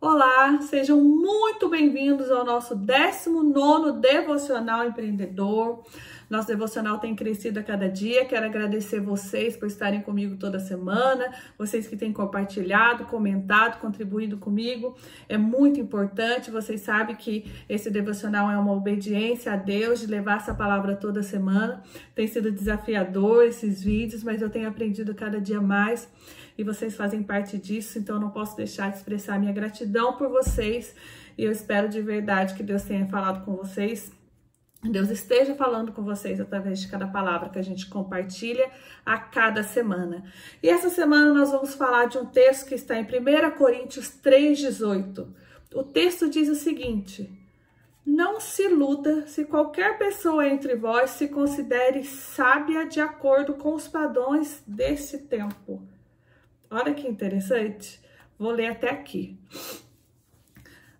Olá, sejam muito bem-vindos ao nosso 19 Devocional Empreendedor. Nosso devocional tem crescido a cada dia. Quero agradecer vocês por estarem comigo toda semana, vocês que têm compartilhado, comentado, contribuído comigo. É muito importante. Vocês sabem que esse devocional é uma obediência a Deus de levar essa palavra toda semana. Tem sido desafiador esses vídeos, mas eu tenho aprendido cada dia mais e vocês fazem parte disso, então eu não posso deixar de expressar minha gratidão por vocês e eu espero de verdade que Deus tenha falado com vocês. Deus esteja falando com vocês através de cada palavra que a gente compartilha a cada semana. E essa semana nós vamos falar de um texto que está em 1 Coríntios 3,18. O texto diz o seguinte: Não se iluda se qualquer pessoa entre vós se considere sábia de acordo com os padrões desse tempo Olha que interessante. Vou ler até aqui.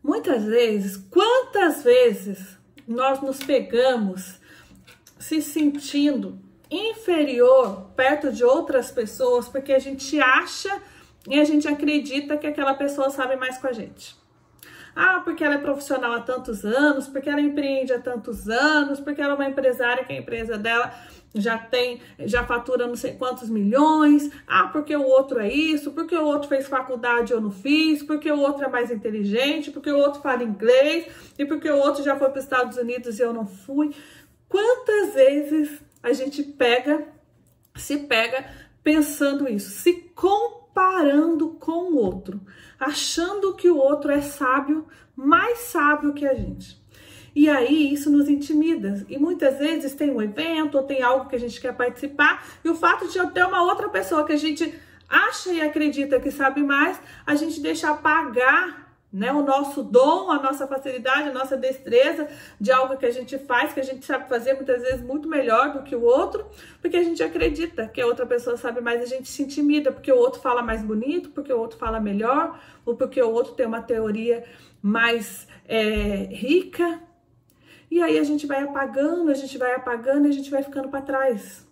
Muitas vezes, quantas vezes nós nos pegamos se sentindo inferior perto de outras pessoas porque a gente acha e a gente acredita que aquela pessoa sabe mais com a gente. Ah, porque ela é profissional há tantos anos, porque ela empreende há tantos anos, porque ela é uma empresária que a empresa dela já tem, já fatura não sei quantos milhões. Ah, porque o outro é isso, porque o outro fez faculdade e eu não fiz, porque o outro é mais inteligente, porque o outro fala inglês e porque o outro já foi para os Estados Unidos e eu não fui. Quantas vezes a gente pega, se pega pensando isso, se comparando com o outro? achando que o outro é sábio, mais sábio que a gente. E aí isso nos intimida. E muitas vezes tem um evento ou tem algo que a gente quer participar, e o fato de eu ter uma outra pessoa que a gente acha e acredita que sabe mais, a gente deixa apagar né? O nosso dom, a nossa facilidade, a nossa destreza de algo que a gente faz, que a gente sabe fazer muitas vezes muito melhor do que o outro, porque a gente acredita que a outra pessoa sabe mais, a gente se intimida porque o outro fala mais bonito, porque o outro fala melhor, ou porque o outro tem uma teoria mais é, rica. E aí a gente vai apagando, a gente vai apagando e a gente vai ficando para trás.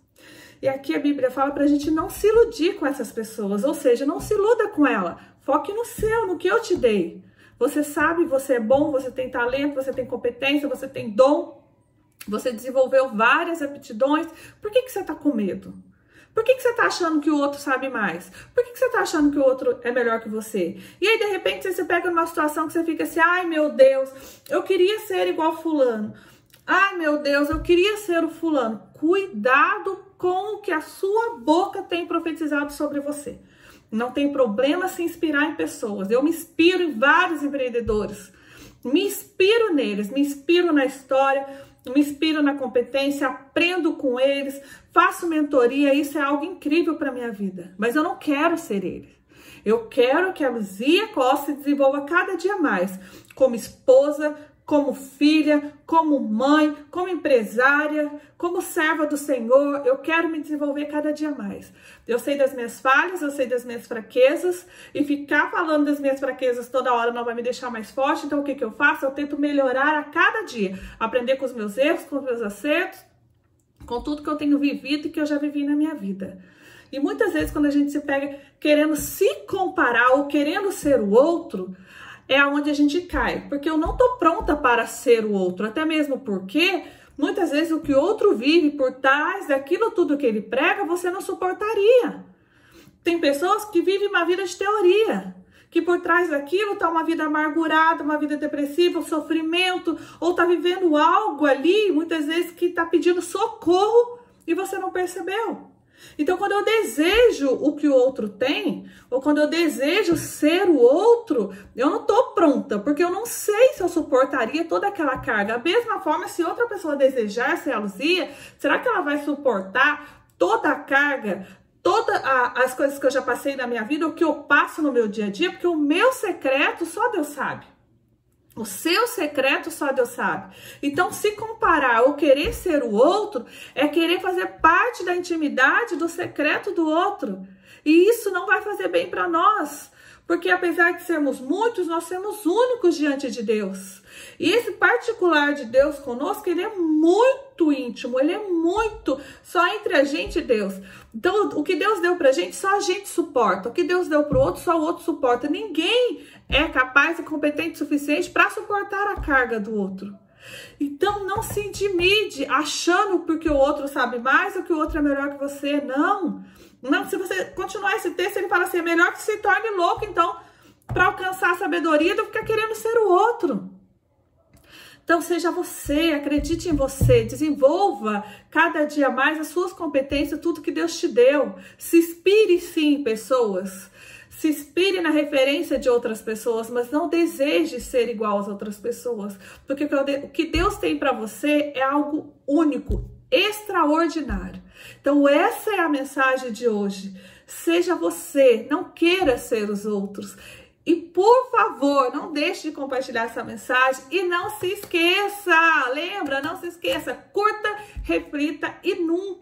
E aqui a Bíblia fala para a gente não se iludir com essas pessoas, ou seja, não se iluda com ela. Foque no seu, no que eu te dei. Você sabe, você é bom, você tem talento, você tem competência, você tem dom, você desenvolveu várias aptidões. Por que, que você está com medo? Por que, que você está achando que o outro sabe mais? Por que, que você está achando que o outro é melhor que você? E aí, de repente, você pega numa situação que você fica assim: ai meu Deus, eu queria ser igual Fulano. Ai meu Deus, eu queria ser o Fulano. Cuidado com o que a sua boca tem profetizado sobre você. Não tem problema se inspirar em pessoas. Eu me inspiro em vários empreendedores. Me inspiro neles, me inspiro na história, me inspiro na competência, aprendo com eles, faço mentoria, isso é algo incrível para minha vida. Mas eu não quero ser ele. Eu quero que a Luzia Costa se desenvolva cada dia mais como esposa, como filha, como mãe, como empresária, como serva do Senhor. Eu quero me desenvolver cada dia mais. Eu sei das minhas falhas, eu sei das minhas fraquezas, e ficar falando das minhas fraquezas toda hora não vai me deixar mais forte. Então, o que, que eu faço? Eu tento melhorar a cada dia, aprender com os meus erros, com os meus acertos, com tudo que eu tenho vivido e que eu já vivi na minha vida. E muitas vezes, quando a gente se pega querendo se comparar ou querendo ser o outro, é aonde a gente cai, porque eu não tô pronta para ser o outro, até mesmo porque muitas vezes o que o outro vive por trás daquilo tudo que ele prega, você não suportaria. Tem pessoas que vivem uma vida de teoria, que por trás daquilo está uma vida amargurada, uma vida depressiva, sofrimento, ou está vivendo algo ali, muitas vezes que está pedindo socorro e você não percebeu. Então, quando eu desejo o que o outro tem, ou quando eu desejo ser o outro, eu não estou pronta, porque eu não sei se eu suportaria toda aquela carga. Da mesma forma, se outra pessoa desejar ser a Luzia, será que ela vai suportar toda a carga, todas as coisas que eu já passei na minha vida, o que eu passo no meu dia a dia? Porque o meu secreto só Deus sabe. O seu secreto só Deus sabe. Então, se comparar ou querer ser o outro, é querer fazer parte da intimidade do secreto do outro. E isso não vai fazer bem para nós. Porque apesar de sermos muitos, nós somos únicos diante de Deus. E esse particular de Deus conosco, ele é muito íntimo, ele é muito só entre a gente e Deus. Então, o que Deus deu pra gente, só a gente suporta. O que Deus deu pro outro, só o outro suporta. Ninguém é capaz e competente o suficiente para suportar a carga do outro. Então não se intimide achando porque o outro sabe mais ou que o outro é melhor que você. Não. Não, se você continuar esse texto, ele fala assim: é melhor que se torne louco, então, para alcançar a sabedoria do que ficar querendo ser o outro. Então, seja você, acredite em você, desenvolva cada dia mais as suas competências, tudo que Deus te deu. Se inspire sim em pessoas. Se inspire na referência de outras pessoas, mas não deseje ser igual às outras pessoas, porque o que Deus tem para você é algo único, extraordinário. Então, essa é a mensagem de hoje. Seja você, não queira ser os outros. E por favor, não deixe de compartilhar essa mensagem e não se esqueça, lembra, não se esqueça, curta, reflita e nunca